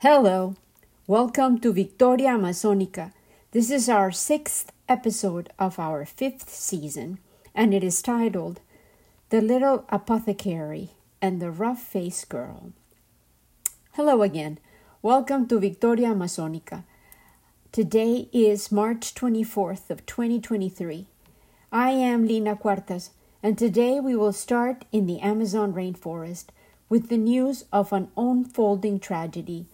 Hello, welcome to Victoria Amazonica. This is our sixth episode of our fifth season, and it is titled The Little Apothecary and the Rough Faced Girl. Hello again. Welcome to Victoria Amazonica. Today is March 24th of 2023. I am Lina Cuartas, and today we will start in the Amazon rainforest with the news of an unfolding tragedy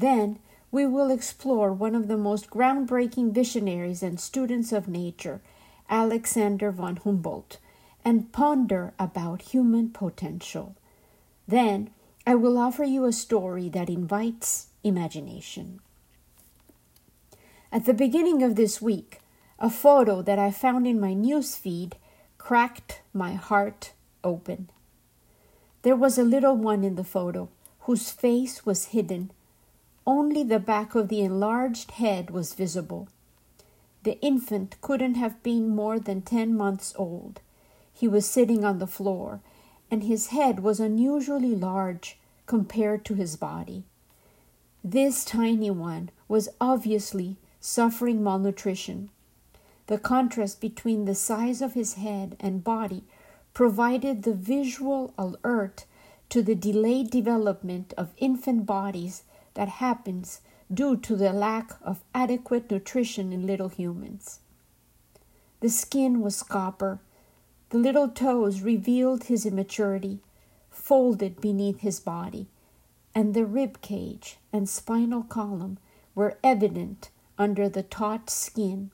then we will explore one of the most groundbreaking visionaries and students of nature, Alexander von Humboldt, and ponder about human potential. Then I will offer you a story that invites imagination. At the beginning of this week, a photo that I found in my news feed cracked my heart open. There was a little one in the photo whose face was hidden only the back of the enlarged head was visible. The infant couldn't have been more than ten months old. He was sitting on the floor, and his head was unusually large compared to his body. This tiny one was obviously suffering malnutrition. The contrast between the size of his head and body provided the visual alert to the delayed development of infant bodies that happens due to the lack of adequate nutrition in little humans. The skin was copper. The little toes revealed his immaturity, folded beneath his body, and the rib cage and spinal column were evident under the taut skin,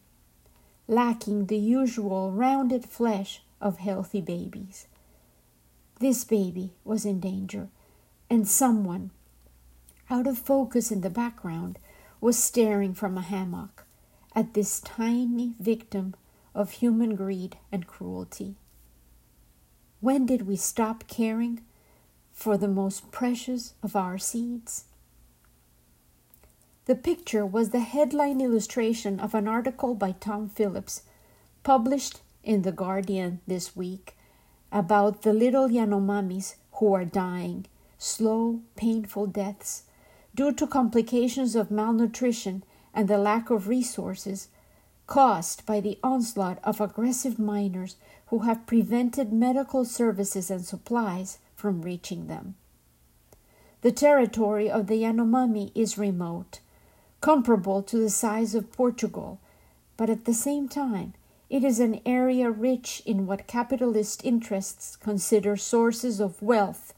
lacking the usual rounded flesh of healthy babies. This baby was in danger, and someone out of focus in the background, was staring from a hammock at this tiny victim of human greed and cruelty. When did we stop caring for the most precious of our seeds? The picture was the headline illustration of an article by Tom Phillips, published in The Guardian this week, about the little Yanomamis who are dying, slow, painful deaths due to complications of malnutrition and the lack of resources caused by the onslaught of aggressive miners who have prevented medical services and supplies from reaching them. The territory of the Yanomami is remote, comparable to the size of Portugal, but at the same time, it is an area rich in what capitalist interests consider sources of wealth,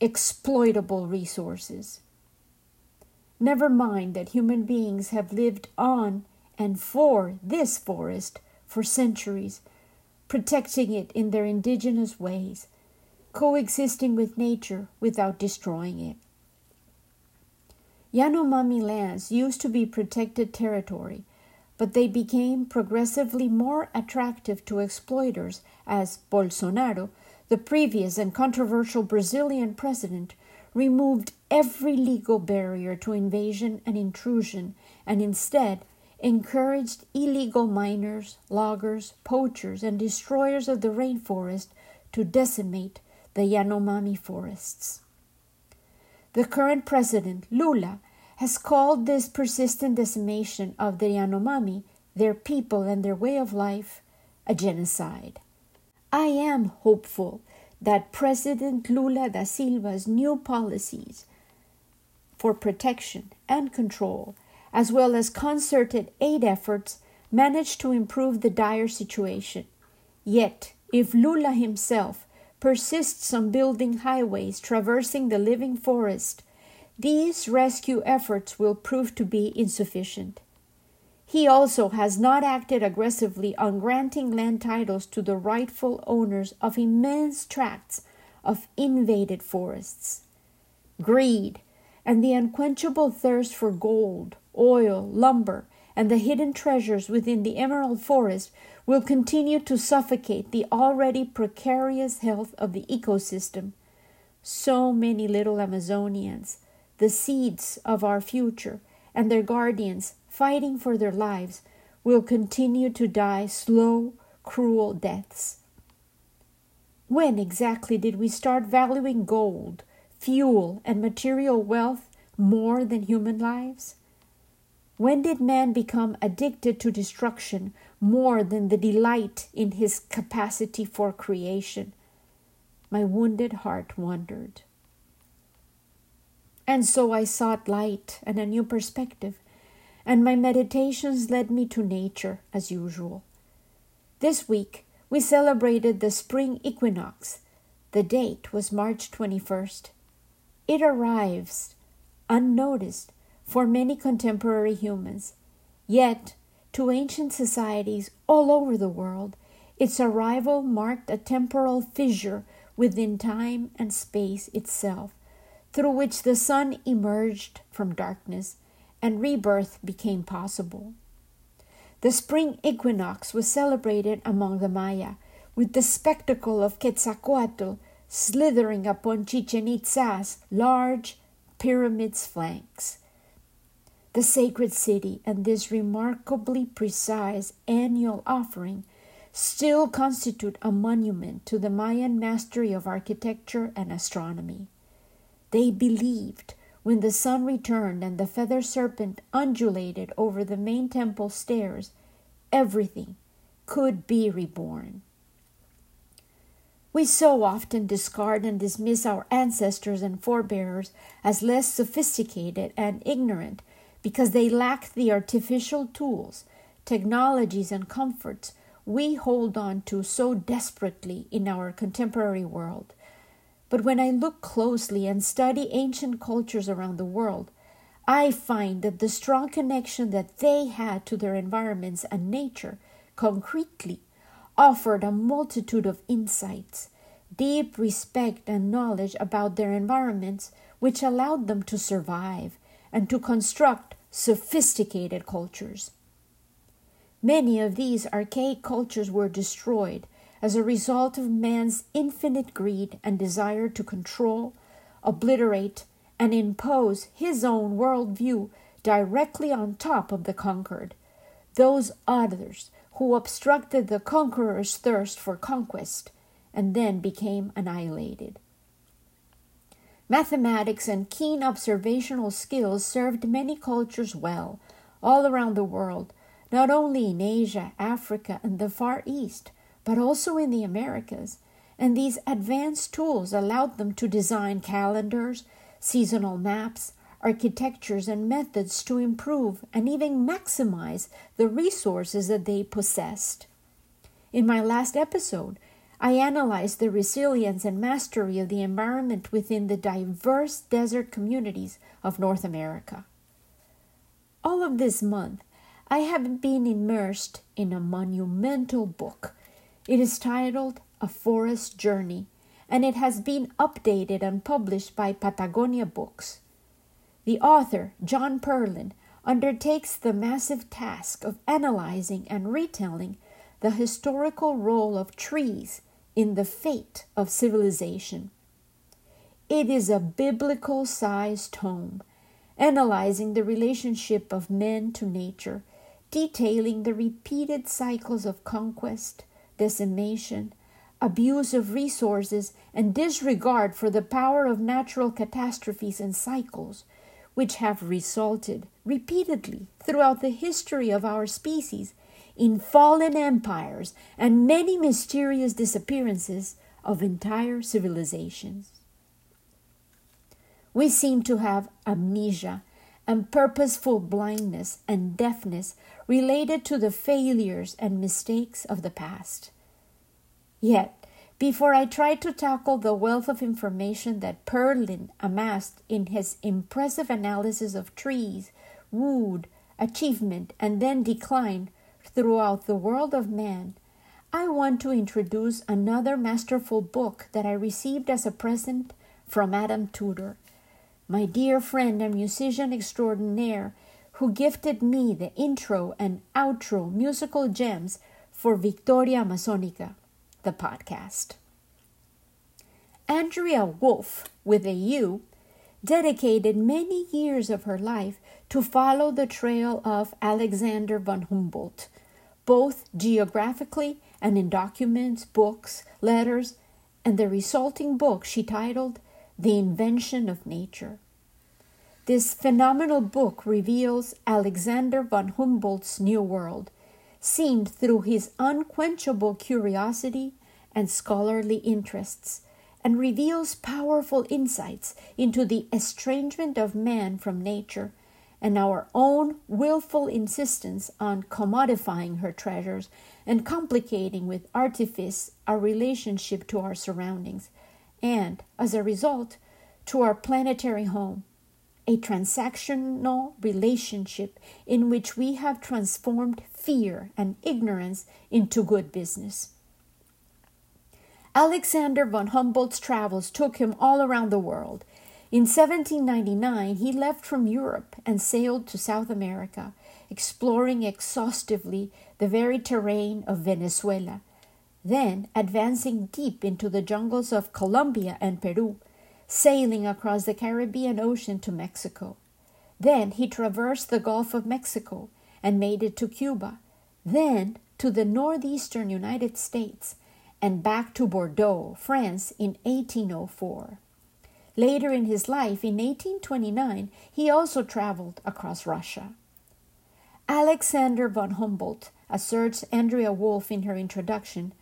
exploitable resources. Never mind that human beings have lived on and for this forest for centuries, protecting it in their indigenous ways, coexisting with nature without destroying it. Yanomami lands used to be protected territory, but they became progressively more attractive to exploiters as Bolsonaro, the previous and controversial Brazilian president, removed every legal barrier to invasion and intrusion and instead encouraged illegal miners, loggers, poachers, and destroyers of the rainforest to decimate the Yanomami forests. The current president, Lula, has called this persistent decimation of the Yanomami, their people, and their way of life a genocide. I am hopeful that President Lula da Silva's new policies for protection and control, as well as concerted aid efforts, managed to improve the dire situation. Yet, if Lula himself persists on building highways traversing the living forest, these rescue efforts will prove to be insufficient. He also has not acted aggressively on granting land titles to the rightful owners of immense tracts of invaded forests. Greed and the unquenchable thirst for gold, oil, lumber, and the hidden treasures within the emerald forest will continue to suffocate the already precarious health of the ecosystem. So many little Amazonians, the seeds of our future, and their guardians fighting for their lives will continue to die slow, cruel deaths. When exactly did we start valuing gold, fuel, and material wealth more than human lives? When did man become addicted to destruction more than the delight in his capacity for creation? My wounded heart wondered. And so I sought light and a new perspective, and my meditations led me to nature as usual. This week we celebrated the spring equinox. The date was March 21st. It arrives unnoticed for many contemporary humans. Yet, to ancient societies all over the world, its arrival marked a temporal fissure within time and space itself, through which the sun emerged from darkness and rebirth became possible. The spring equinox was celebrated among the Maya with the spectacle of Quetzalcoatl slithering upon Chichen Itza's large pyramid's flanks the sacred city and this remarkably precise annual offering still constitute a monument to the Mayan mastery of architecture and astronomy. They believed when the sun returned and the feather serpent undulated over the main temple stairs, everything could be reborn. We so often discard and dismiss our ancestors and forebears as less sophisticated and ignorant because they lack the artificial tools, technologies, and comforts we hold on to so desperately in our contemporary world. But when I look closely and study ancient cultures around the world, I find that the strong connection that they had to their environments and nature concretely offered a multitude of insights, deep respect and knowledge about their environments, which allowed them to survive and to construct sophisticated cultures. Many of these archaic cultures were destroyed as a result of man's infinite greed and desire to control, obliterate, and impose his own worldview directly on top of the conquered, those others who obstructed the conqueror's thirst for conquest and then became annihilated. Mathematics and keen observational skills served many cultures well all around the world, not only in Asia, Africa, and the Far East, but also in the Americas. And these advanced tools allowed them to design calendars, seasonal maps, architectures, and methods to improve and even maximize the resources that they possessed. In my last episode, I analyzed the resilience and mastery of the environment within the diverse desert communities of North America. All of this month, I have been immersed in a monumental book. It is titled A Forest Journey, and it has been updated and published by Patagonia Books. The author, John Perlin, undertakes the massive task of analyzing and retelling the historical role of trees in the fate of civilization. It is a biblical sized tome, analyzing the relationship of men to nature, detailing the repeated cycles of conquest, decimation, abuse of resources, and disregard for the power of natural catastrophes and cycles, which have resulted repeatedly throughout the history of our species in fallen empires and many mysterious disappearances of entire civilizations. We seem to have amnesia and purposeful blindness and deafness related to the failures and mistakes of the past. Yet, before I try to tackle the wealth of information that Perlin amassed in his impressive analysis of trees, wood, achievement, and then decline, throughout the world of man, I want to introduce another masterful book that I received as a present from Adam Tudor, my dear friend and musician extraordinaire, who gifted me the intro and outro musical gems for Victoria Amazonica, the podcast. Andrea Wulf, with a U, dedicated many years of her life to follow the trail of Alexander von Humboldt, both geographically and in documents, books, letters, and the resulting book she titled The Invention of Nature. This phenomenal book reveals Alexander von Humboldt's new world, seen through his unquenchable curiosity and scholarly interests, and reveals powerful insights into the estrangement of man from nature and our own willful insistence on commodifying her treasures and complicating with artifice our relationship to our surroundings, and, as a result, to our planetary home, a transactional relationship in which we have transformed fear and ignorance into good business. Alexander von Humboldt's travels took him all around the world. In 1799, he left from Europe and sailed to South America, exploring exhaustively the very terrain of Venezuela, then advancing deep into the jungles of Colombia and Peru, sailing across the Caribbean Ocean to Mexico. Then he traversed the Gulf of Mexico and made it to Cuba, then to the northeastern United States, and back to Bordeaux, France in 1804. Later in his life, in 1829, he also traveled across Russia. Alexander von Humboldt, asserts Andrea Wulf in her introduction,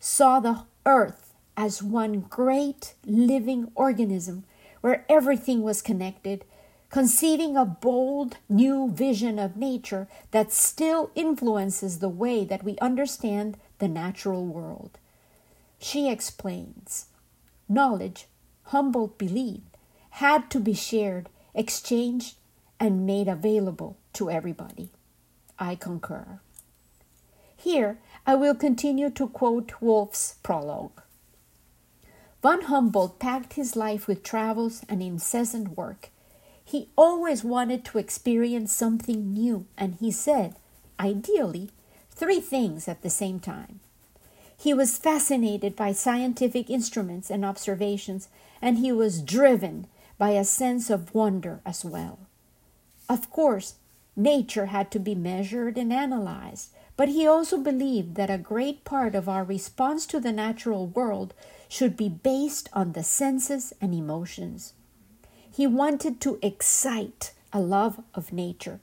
saw the earth as one great living organism where everything was connected, conceiving a bold new vision of nature that still influences the way that we understand the natural world. She explains knowledge, Humboldt believed, had to be shared, exchanged, and made available to everybody. I concur. Here, I will continue to quote Wulf's prologue. Von Humboldt packed his life with travels and incessant work. He always wanted to experience something new, and he said, ideally, three things at the same time. He was fascinated by scientific instruments and observations, and he was driven by a sense of wonder as well. Of course, nature had to be measured and analyzed, but he also believed that a great part of our response to the natural world should be based on the senses and emotions. He wanted to excite a love of nature.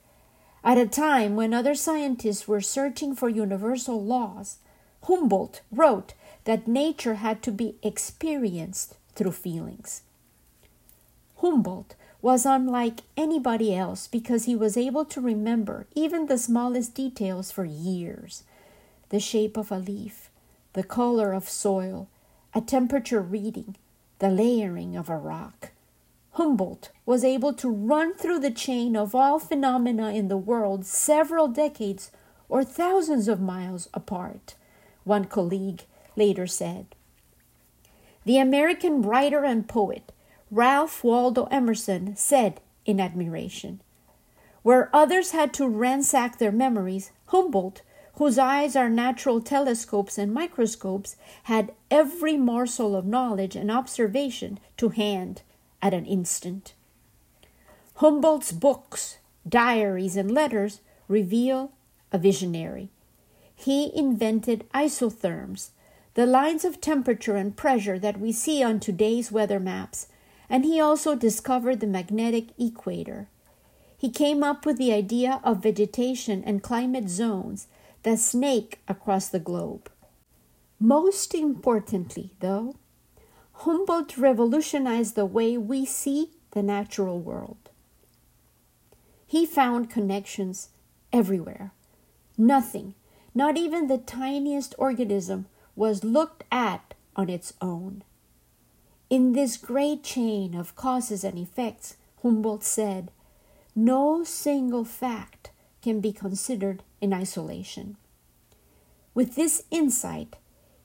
At a time when other scientists were searching for universal laws, Humboldt wrote that nature had to be experienced through feelings. Humboldt was unlike anybody else because he was able to remember even the smallest details for years the shape of a leaf, the color of soil, a temperature reading, the layering of a rock. Humboldt was able to run through the chain of all phenomena in the world several decades or thousands of miles apart, one colleague later said. The American writer and poet Ralph Waldo Emerson said in admiration. Where others had to ransack their memories, Humboldt, whose eyes are natural telescopes and microscopes, had every morsel of knowledge and observation to hand at an instant. Humboldt's books, diaries, and letters reveal a visionary. He invented isotherms, the lines of temperature and pressure that we see on today's weather maps, and he also discovered the magnetic equator. He came up with the idea of vegetation and climate zones that snake across the globe. Most importantly, though, Humboldt revolutionized the way we see the natural world. He found connections everywhere. Nothing, not even the tiniest organism, was looked at on its own. In this great chain of causes and effects, Humboldt said, no single fact can be considered in isolation. With this insight,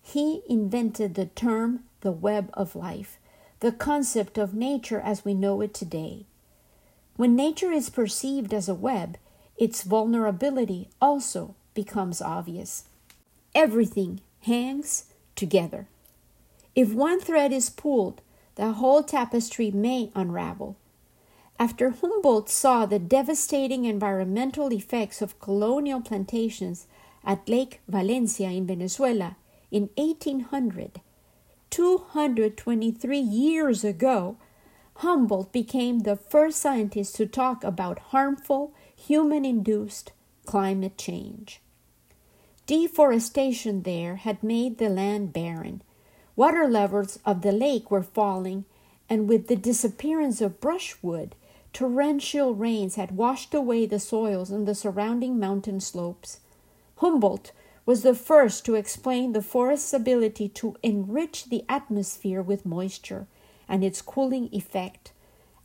he invented the term the web of life, the concept of nature as we know it today. When nature is perceived as a web, its vulnerability also becomes obvious. Everything hangs together. If one thread is pulled, the whole tapestry may unravel. After Humboldt saw the devastating environmental effects of colonial plantations at Lake Valencia in Venezuela in 1800, 223 years ago, Humboldt became the first scientist to talk about harmful human induced climate change. Deforestation there had made the land barren. Water levels of the lake were falling, and with the disappearance of brushwood, torrential rains had washed away the soils on the surrounding mountain slopes. Humboldt was the first to explain the forest's ability to enrich the atmosphere with moisture and its cooling effect,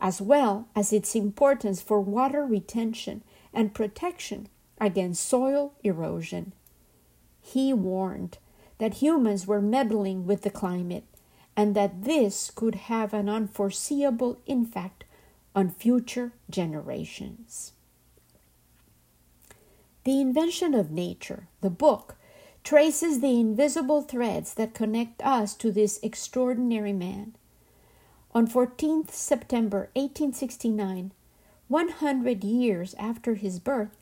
as well as its importance for water retention and protection against soil erosion. He warned that humans were meddling with the climate and that this could have an unforeseeable impact on future generations. The Invention of Nature, the book, traces the invisible threads that connect us to this extraordinary man. On 14th September 1869, 100 years after his birth,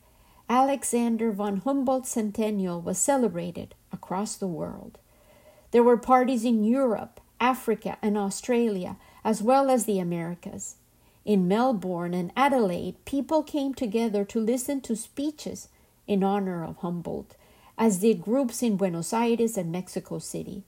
Alexander von Humboldt's centennial was celebrated across the world. There were parties in Europe, Africa, and Australia, as well as the Americas. In Melbourne and Adelaide, people came together to listen to speeches in honor of Humboldt, as did groups in Buenos Aires and Mexico City.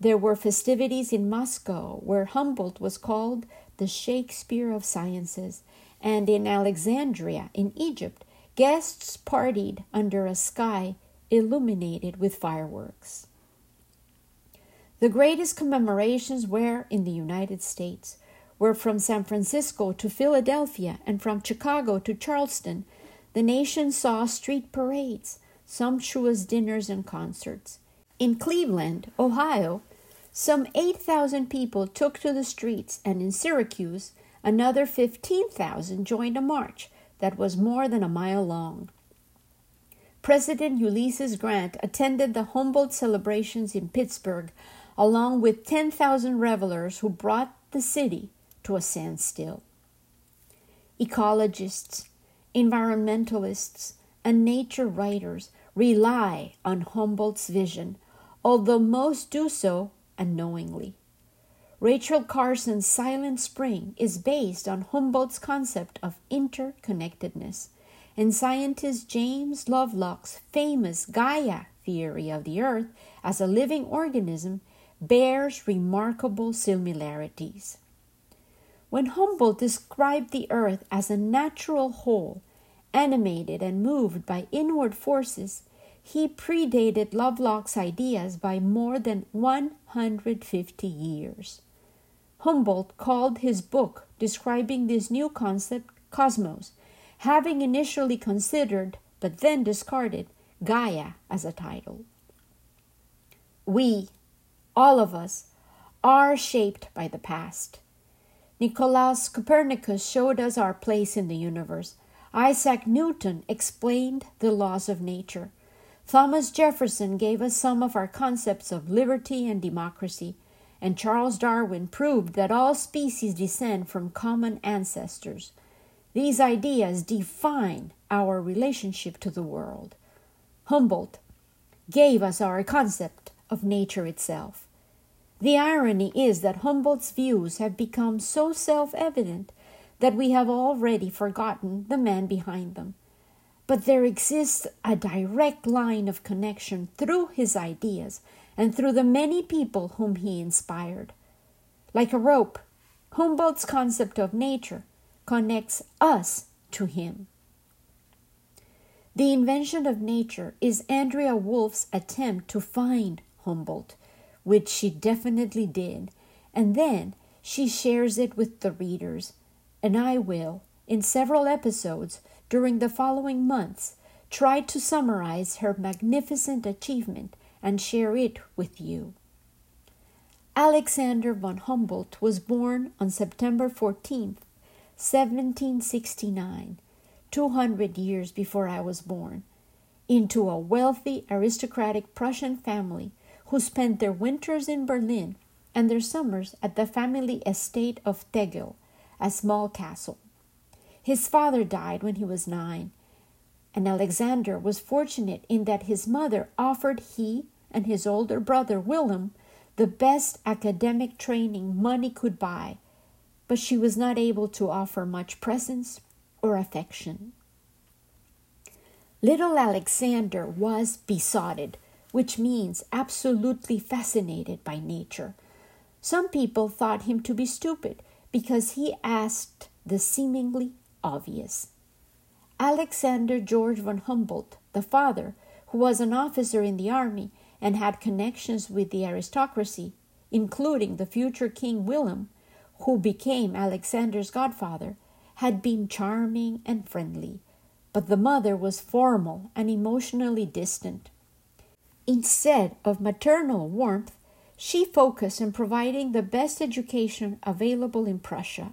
There were festivities in Moscow, where Humboldt was called the Shakespeare of Sciences, and in Alexandria, in Egypt, guests partied under a sky illuminated with fireworks. The greatest commemorations were in the United States, where from San Francisco to Philadelphia and from Chicago to Charleston, the nation saw street parades, sumptuous dinners, and concerts. In Cleveland, Ohio, some 8,000 people took to the streets, and in Syracuse, another 15,000 joined a march that was more than a mile long. President Ulysses Grant attended the Humboldt celebrations in Pittsburgh along with 10,000 revelers who brought the city to a standstill. Ecologists, environmentalists, and nature writers rely on Humboldt's vision, although most do so unknowingly. Rachel Carson's Silent Spring is based on Humboldt's concept of interconnectedness, and scientist James Lovelock's famous Gaia theory of the Earth as a living organism bears remarkable similarities. When Humboldt described the earth as a natural whole, animated and moved by inward forces, he predated Lovelock's ideas by more than 150 years. Humboldt called his book describing this new concept Cosmos, having initially considered, but then discarded, Gaia as a title. We, all of us, are shaped by the past. Nicolaus Copernicus showed us our place in the universe. Isaac Newton explained the laws of nature. Thomas Jefferson gave us some of our concepts of liberty and democracy, and Charles Darwin proved that all species descend from common ancestors. These ideas define our relationship to the world. Humboldt gave us our concept of nature itself. The irony is that Humboldt's views have become so self evident that we have already forgotten the man behind them. But there exists a direct line of connection through his ideas and through the many people whom he inspired. Like a rope, Humboldt's concept of nature connects us to him. The invention of nature is Andrea Wulf's attempt to find Humboldt which she definitely did, and then she shares it with the readers. And I will, in several episodes during the following months, try to summarize her magnificent achievement and share it with you. Alexander von Humboldt was born on September 14th, 1769, 200 years before I was born, into a wealthy aristocratic Prussian family who spent their winters in Berlin and their summers at the family estate of Tegel, a small castle. His father died when he was nine, and Alexander was fortunate in that his mother offered he and his older brother Wilhelm the best academic training money could buy, but she was not able to offer much presence or affection. Little Alexander was besotted, which means absolutely fascinated by nature. Some people thought him to be stupid because he asked the seemingly obvious. Alexander George von Humboldt, the father, who was an officer in the army and had connections with the aristocracy, including the future King William, who became Alexander's godfather, had been charming and friendly, but the mother was formal and emotionally distant. Instead of maternal warmth, she focused on providing the best education available in Prussia.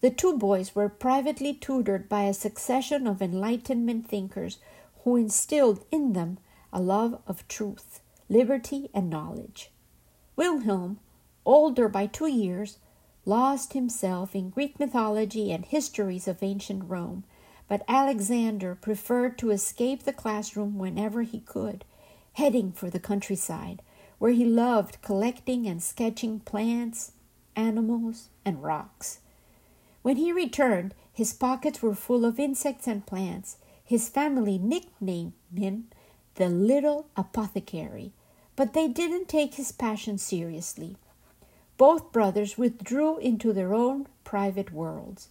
The two boys were privately tutored by a succession of Enlightenment thinkers who instilled in them a love of truth, liberty, and knowledge. Wilhelm, older by two years, lost himself in Greek mythology and histories of ancient Rome, but Alexander preferred to escape the classroom whenever he could, heading for the countryside, where he loved collecting and sketching plants, animals, and rocks. When he returned, his pockets were full of insects and plants. His family nicknamed him the Little Apothecary, but they didn't take his passion seriously. Both brothers withdrew into their own private worlds.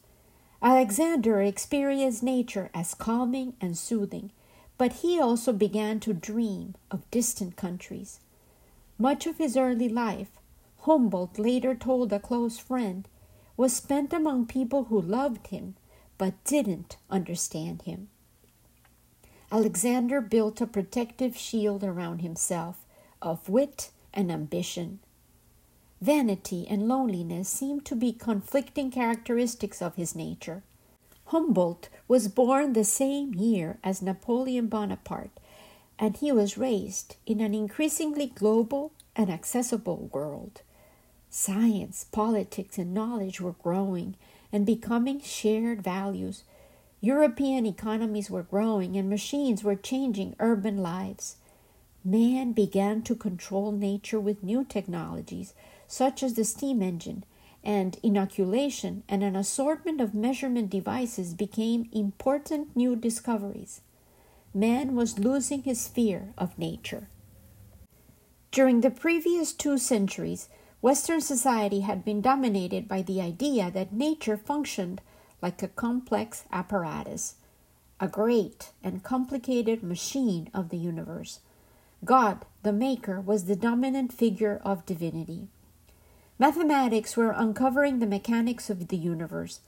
Alexander experienced nature as calming and soothing, but he also began to dream of distant countries. Much of his early life, Humboldt later told a close friend, was spent among people who loved him but didn't understand him. Alexander built a protective shield around himself of wit and ambition. Vanity and loneliness seemed to be conflicting characteristics of his nature. Humboldt was born the same year as Napoleon Bonaparte, and he was raised in an increasingly global and accessible world. Science, politics, and knowledge were growing and becoming shared values. European economies were growing and machines were changing urban lives. Man began to control nature with new technologies, such as the steam engine, and inoculation and an assortment of measurement devices became important new discoveries. Man was losing his fear of nature. During the previous two centuries, Western society had been dominated by the idea that nature functioned like a complex apparatus, a great and complicated machine of the universe. God, the Maker, was the dominant figure of divinity. Mathematics were uncovering the mechanics of the universe.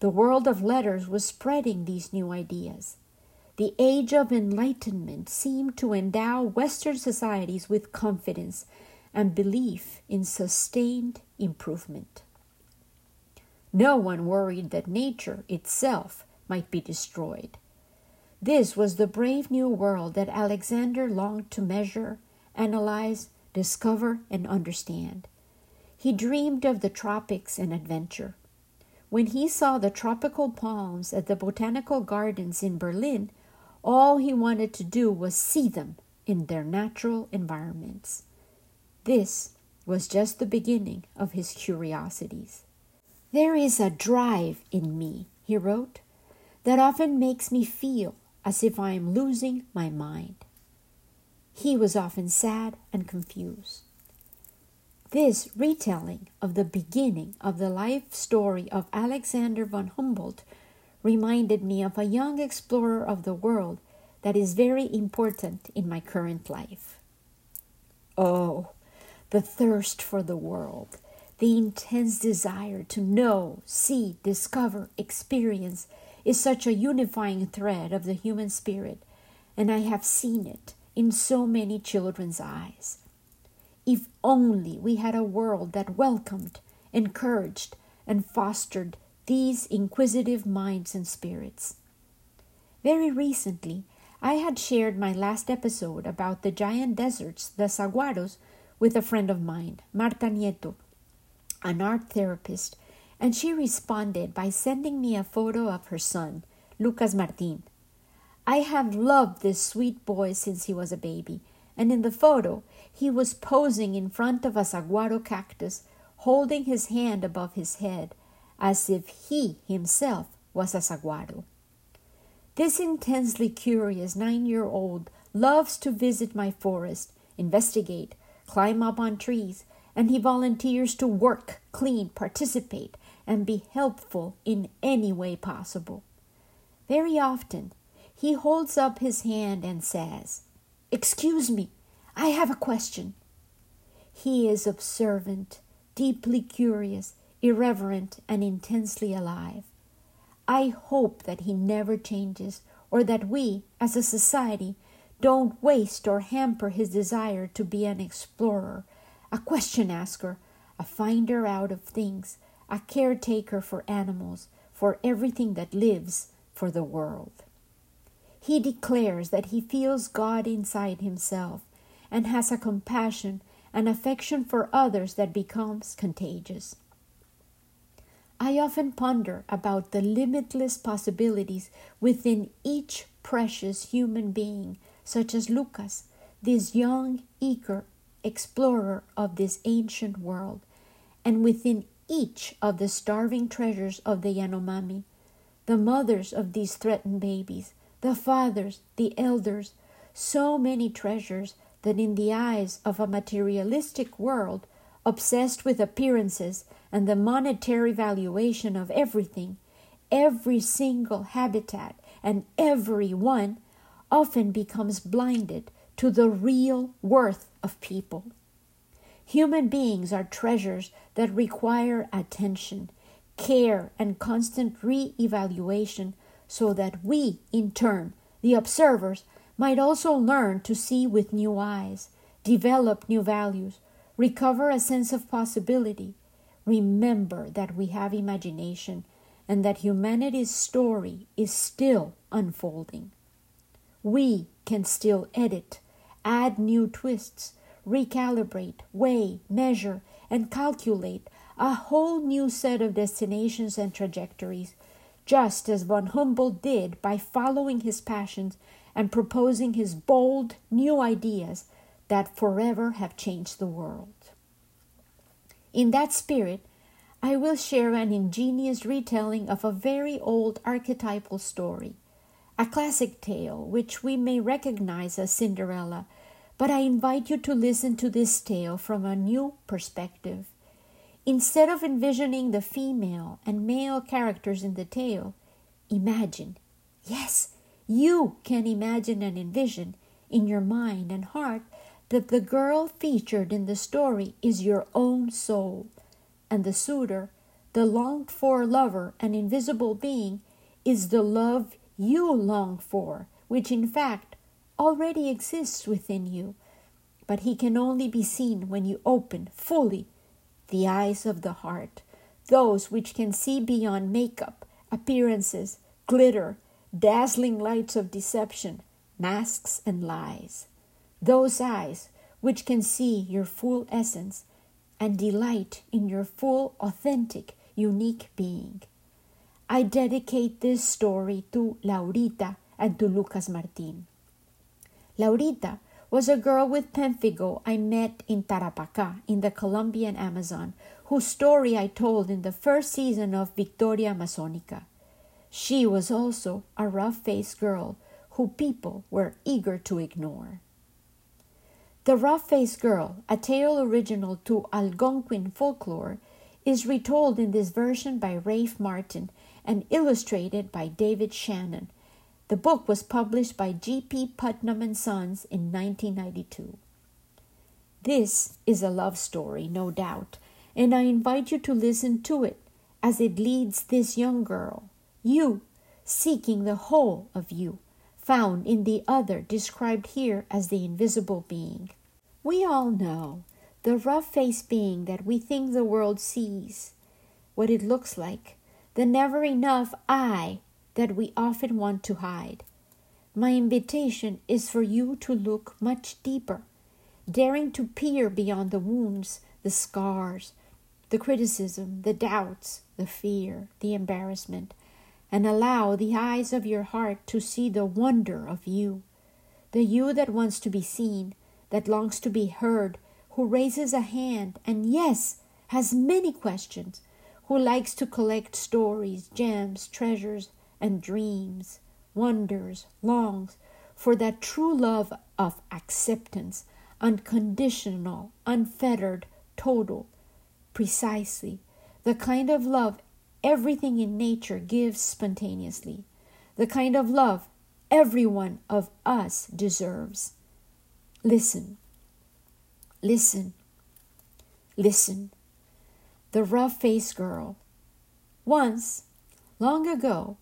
The world of letters was spreading these new ideas. The age of enlightenment seemed to endow Western societies with confidence and belief in sustained improvement. No one worried that nature itself might be destroyed. This was the brave new world that Alexander longed to measure, analyze, discover, and understand. He dreamed of the tropics and adventure. When he saw the tropical palms at the botanical gardens in Berlin, all he wanted to do was see them in their natural environments. This was just the beginning of his curiosities. There is a drive in me, he wrote, that often makes me feel as if I am losing my mind. He was often sad and confused. This retelling of the beginning of the life story of Alexander von Humboldt reminded me of a young explorer of the world that is very important in my current life. Oh, the thirst for the world, the intense desire to know, see, discover, experience is such a unifying thread of the human spirit, and I have seen it in so many children's eyes. If only we had a world that welcomed, encouraged, and fostered these inquisitive minds and spirits. Very recently, I had shared my last episode about the giant deserts, the saguaros, with a friend of mine, Marta Nieto, an art therapist, and she responded by sending me a photo of her son, Lucas Martin. I have loved this sweet boy since he was a baby, and in the photo he was posing in front of a saguaro cactus, holding his hand above his head, as if he himself was a saguaro. This intensely curious nine year old loves to visit my forest, investigate, climb up on trees, and he volunteers to work, clean, participate, and be helpful in any way possible. Very often, he holds up his hand and says, Excuse me, I have a question. He is observant, deeply curious, irreverent, and intensely alive. I hope that he never changes or that we, as a society, don't waste or hamper his desire to be an explorer, a question asker, a finder out of things, a caretaker for animals, for everything that lives, for the world. He declares that he feels God inside himself and has a compassion and affection for others that becomes contagious. I often ponder about the limitless possibilities within each precious human being, such as Lucas, this young, eager explorer of this ancient world, and within each of the starving treasures of the Yanomami, the mothers of these threatened babies, the fathers, the elders, so many treasures that in the eyes of a materialistic world obsessed with appearances and the monetary valuation of everything, every single habitat and every one often becomes blinded to the real worth of people. Human beings are treasures that require attention, care, and constant re evaluation so that we, in turn, the observers, might also learn to see with new eyes, develop new values, recover a sense of possibility, remember that we have imagination and that humanity's story is still unfolding. We can still edit, add new twists, recalibrate, weigh, measure, and calculate a whole new set of destinations and trajectories, just as von Humboldt did by following his passions and proposing his bold new ideas that forever have changed the world. In that spirit, I will share an ingenious retelling of a very old archetypal story, a classic tale which we may recognize as Cinderella, but I invite you to listen to this tale from a new perspective. Instead of envisioning the female and male characters in the tale, imagine, yes, you can imagine and envision in your mind and heart that the girl featured in the story is your own soul, and the suitor, the longed for lover and invisible being, is the love you long for, which in fact already exists within you, but he can only be seen when you open fully the eyes of the heart, those which can see beyond makeup, appearances, glitter, dazzling lights of deception, masks, and lies those eyes which can see your full essence and delight in your full, authentic, unique being. I dedicate this story to Laurita and to Lucas Martin. Laurita was a girl with pemphigo I met in Tarapacá in the Colombian Amazon, whose story I told in the first season of Victoria Amazonica. She was also a rough faced girl who people were eager to ignore. The Rough Faced Girl, a tale original to Algonquin folklore, is retold in this version by Rafe Martin and illustrated by David Shannon. The book was published by G.P. Putnam and Sons in 1992. This is a love story, no doubt, and I invite you to listen to it as it leads this young girl, you, seeking the whole of you found in the other described here as the invisible being. We all know the rough faced being that we think the world sees, what it looks like, the never enough I that we often want to hide. My invitation is for you to look much deeper, daring to peer beyond the wounds, the scars, the criticism, the doubts, the fear, the embarrassment, and allow the eyes of your heart to see the wonder of you, the you that wants to be seen, that longs to be heard, who raises a hand and, yes, has many questions, who likes to collect stories, gems, treasures, and dreams, wonders, longs for that true love of acceptance, unconditional, unfettered, total, precisely the kind of love everything in nature gives spontaneously, the kind of love every one of us deserves. Listen, listen, listen the rough faced girl. Once, long ago,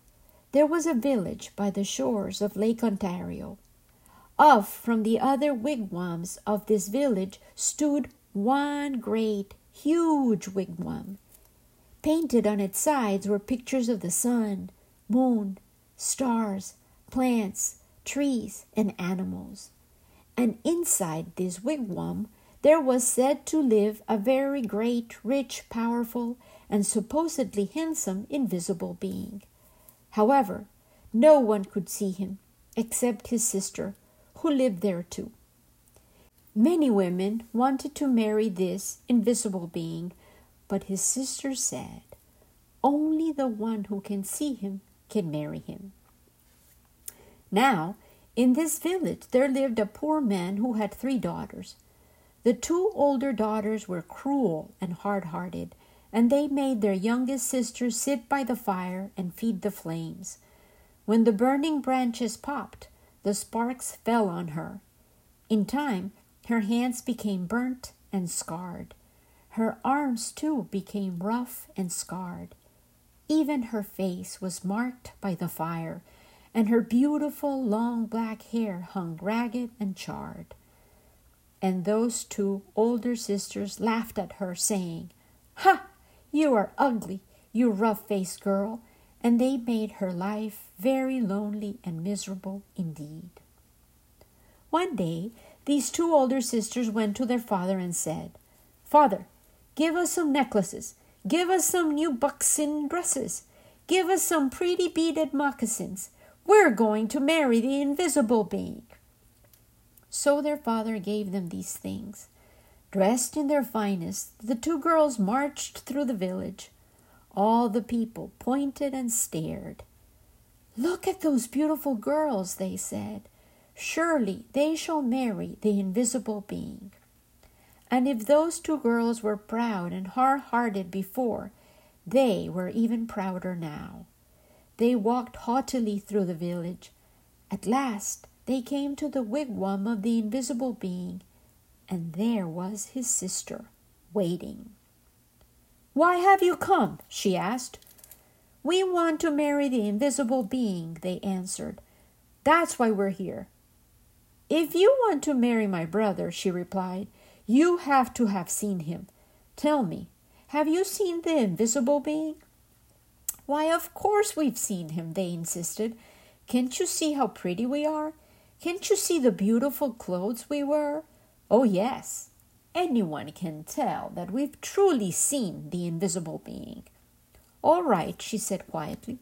there was a village by the shores of Lake Ontario. Off from the other wigwams of this village stood one great, huge wigwam. Painted on its sides were pictures of the sun, moon, stars, plants, trees, and animals. And inside this wigwam there was said to live a very great, rich, powerful, and supposedly handsome invisible being. However, no one could see him except his sister, who lived there too. Many women wanted to marry this invisible being, but his sister said, Only the one who can see him can marry him. Now, in this village there lived a poor man who had three daughters. The two older daughters were cruel and hard hearted, and they made their youngest sister sit by the fire and feed the flames. When the burning branches popped, the sparks fell on her. In time, her hands became burnt and scarred. Her arms, too, became rough and scarred. Even her face was marked by the fire, and her beautiful long black hair hung ragged and charred and those two older sisters laughed at her, saying, Ha! You are ugly, you rough faced girl, and they made her life very lonely and miserable indeed. One day, these two older sisters went to their father and said, Father, give us some necklaces, give us some new buckskin dresses, give us some pretty beaded moccasins. We're going to marry the invisible being. So their father gave them these things. Dressed in their finest, the two girls marched through the village. All the people pointed and stared. Look at those beautiful girls, they said. Surely they shall marry the invisible being. And if those two girls were proud and hard hearted before, they were even prouder now. They walked haughtily through the village. At last, they came to the wigwam of the invisible being, and there was his sister waiting. Why have you come? she asked. We want to marry the invisible being, they answered. That's why we're here. If you want to marry my brother, she replied, you have to have seen him. Tell me, have you seen the invisible being? Why, of course we've seen him, they insisted. Can't you see how pretty we are? Can't you see the beautiful clothes we wear? Oh, yes. Anyone can tell that we've truly seen the invisible being. All right, she said quietly.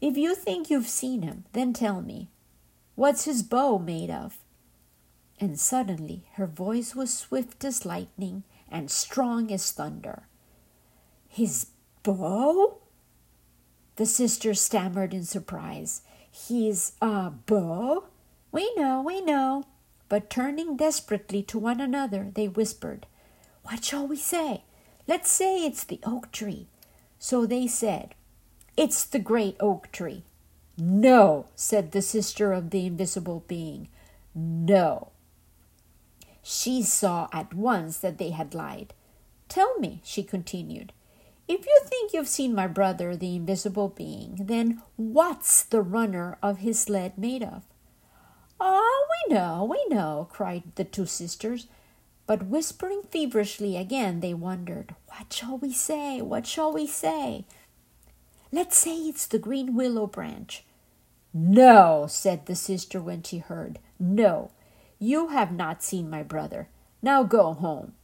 If you think you've seen him, then tell me. What's his bow made of? And suddenly her voice was swift as lightning and strong as thunder. His bow? The sister stammered in surprise. His uh, bow? We know, we know. But turning desperately to one another, they whispered, What shall we say? Let's say it's the oak tree. So they said, It's the great oak tree. No, said the sister of the invisible being. No. She saw at once that they had lied. Tell me, she continued, if you think you've seen my brother, the invisible being, then what's the runner of his sled made of? Ah, we know, we know, cried the two sisters. But whispering feverishly again, they wondered, What shall we say? What shall we say? Let's say it's the green willow branch. No, said the sister when she heard. No, you have not seen my brother. Now go home.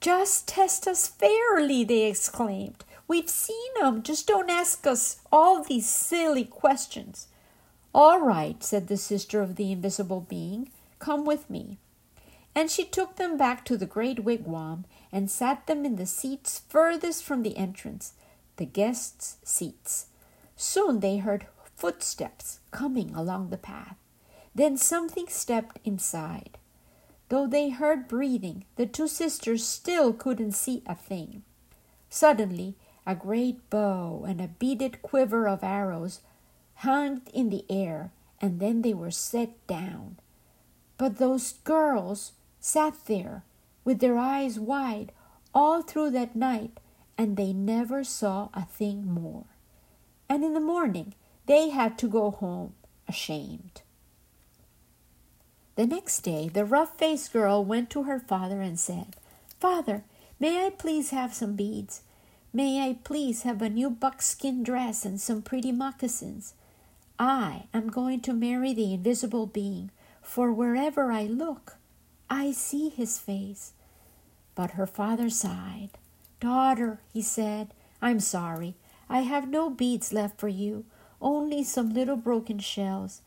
Just test us fairly, they exclaimed. We've seen him. Just don't ask us all these silly questions. All right, said the sister of the invisible being, come with me. And she took them back to the great wigwam and sat them in the seats furthest from the entrance, the guests' seats. Soon they heard footsteps coming along the path. Then something stepped inside. Though they heard breathing, the two sisters still couldn't see a thing. Suddenly, a great bow and a beaded quiver of arrows hung in the air, and then they were set down. But those girls sat there with their eyes wide all through that night, and they never saw a thing more. And in the morning, they had to go home ashamed. The next day, the rough faced girl went to her father and said, Father, may I please have some beads? May I please have a new buckskin dress and some pretty moccasins? I am going to marry the invisible being, for wherever I look, I see his face. But her father sighed. Daughter, he said, I'm sorry. I have no beads left for you, only some little broken shells.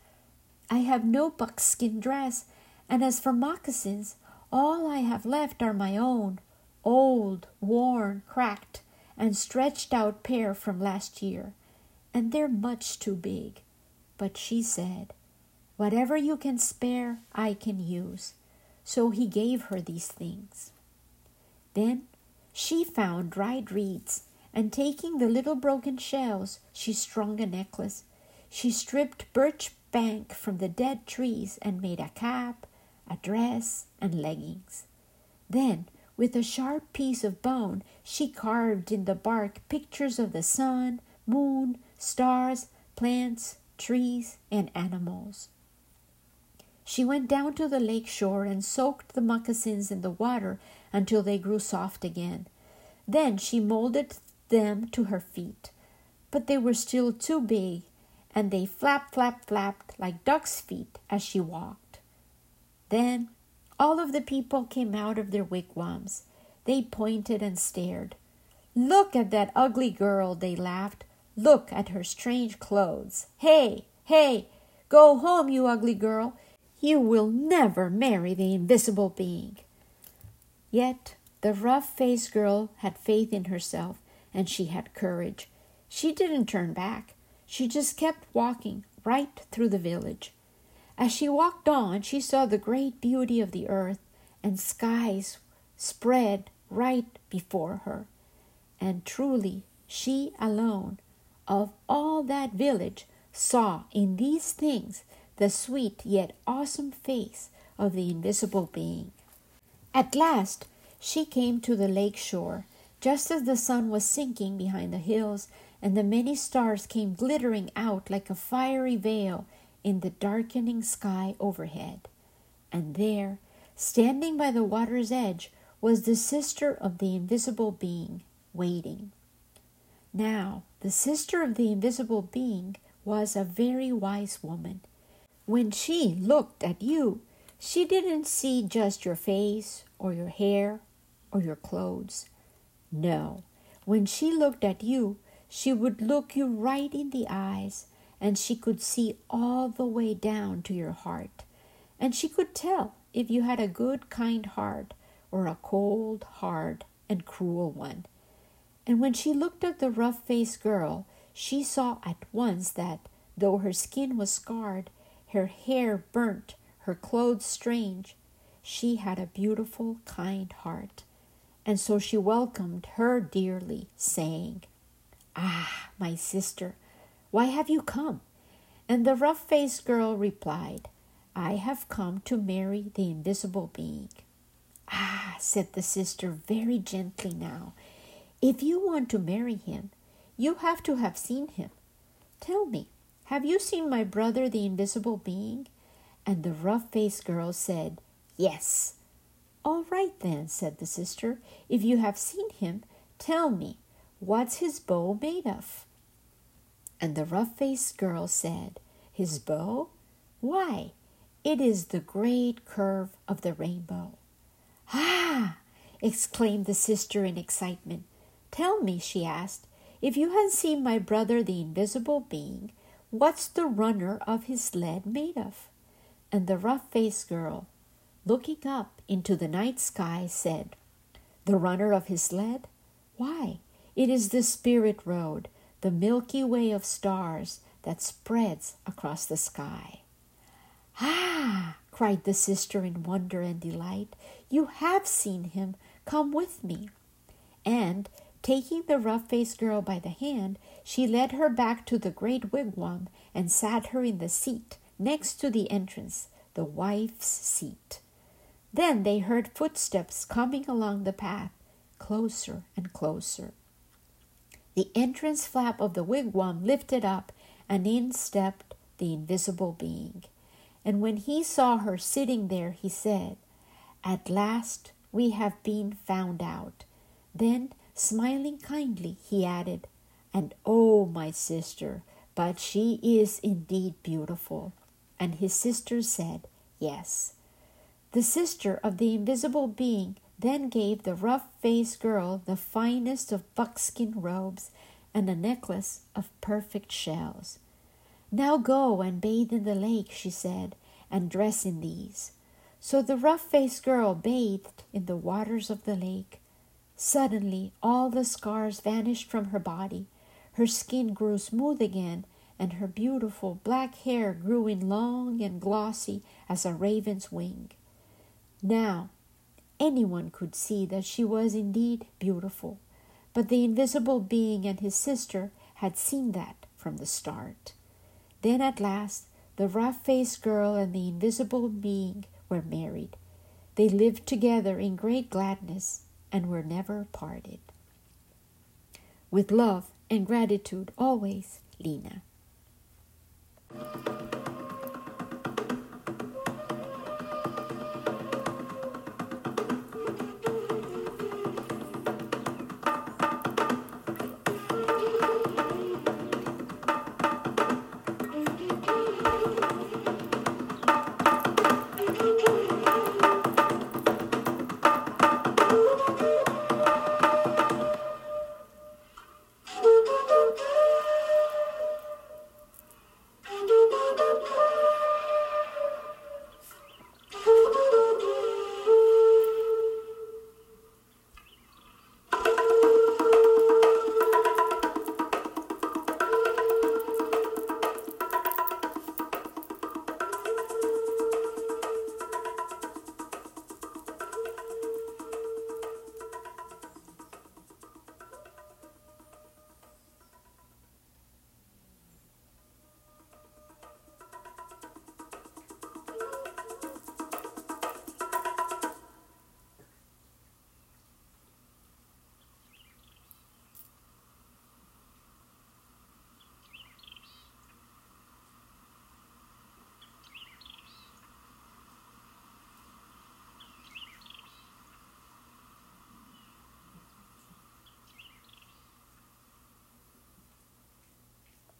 I have no buckskin dress, and as for moccasins, all I have left are my own, old, worn, cracked, and stretched out pair from last year, and they're much too big. But she said, Whatever you can spare, I can use. So he gave her these things. Then she found dried reeds, and taking the little broken shells, she strung a necklace. She stripped birch bank from the dead trees and made a cap, a dress, and leggings. Then, with a sharp piece of bone, she carved in the bark pictures of the sun, moon, stars, plants, trees, and animals. She went down to the lake shore and soaked the moccasins in the water until they grew soft again. Then she molded them to her feet, but they were still too big and they flap, flap, flapped like duck's feet as she walked. Then all of the people came out of their wigwams. They pointed and stared. Look at that ugly girl, they laughed. Look at her strange clothes. Hey, hey, go home, you ugly girl. You will never marry the invisible being. Yet the rough faced girl had faith in herself and she had courage. She didn't turn back. She just kept walking right through the village. As she walked on, she saw the great beauty of the earth and skies spread right before her. And truly, she alone of all that village saw in these things the sweet yet awesome face of the invisible being. At last, she came to the lake shore just as the sun was sinking behind the hills and the many stars came glittering out like a fiery veil in the darkening sky overhead. And there, standing by the water's edge, was the sister of the invisible being, waiting. Now, the sister of the invisible being was a very wise woman. When she looked at you, she didn't see just your face or your hair or your clothes. No, when she looked at you, she would look you right in the eyes, and she could see all the way down to your heart. And she could tell if you had a good, kind heart or a cold, hard, and cruel one. And when she looked at the rough faced girl, she saw at once that, though her skin was scarred, her hair burnt, her clothes strange, she had a beautiful, kind heart. And so she welcomed her dearly, saying, Ah, my sister, why have you come? And the rough faced girl replied, I have come to marry the invisible being. Ah, said the sister very gently now, if you want to marry him, you have to have seen him. Tell me, have you seen my brother, the invisible being? And the rough faced girl said, Yes. All right then, said the sister, if you have seen him, tell me, What's his bow made of? And the rough faced girl said, His bow? Why, it is the great curve of the rainbow. Ah! exclaimed the sister in excitement. Tell me, she asked, if you had seen my brother the invisible being, what's the runner of his sled made of? And the rough faced girl, looking up into the night sky, said, The runner of his sled? Why, it is the spirit road, the milky way of stars that spreads across the sky. Ah! cried the sister in wonder and delight. You have seen him. Come with me. And, taking the rough faced girl by the hand, she led her back to the great wigwam and sat her in the seat next to the entrance, the wife's seat. Then they heard footsteps coming along the path, closer and closer. The entrance flap of the wigwam lifted up, and in stepped the invisible being. And when he saw her sitting there, he said, At last we have been found out. Then, smiling kindly, he added, And oh, my sister, but she is indeed beautiful. And his sister said, Yes. The sister of the invisible being then gave the rough faced girl the finest of buckskin robes and a necklace of perfect shells. Now go and bathe in the lake, she said, and dress in these. So the rough faced girl bathed in the waters of the lake. Suddenly all the scars vanished from her body. Her skin grew smooth again, and her beautiful black hair grew in long and glossy as a raven's wing. Now anyone could see that she was indeed beautiful, but the invisible being and his sister had seen that from the start. Then at last, the rough faced girl and the invisible being were married. They lived together in great gladness and were never parted. With love and gratitude always, Lena.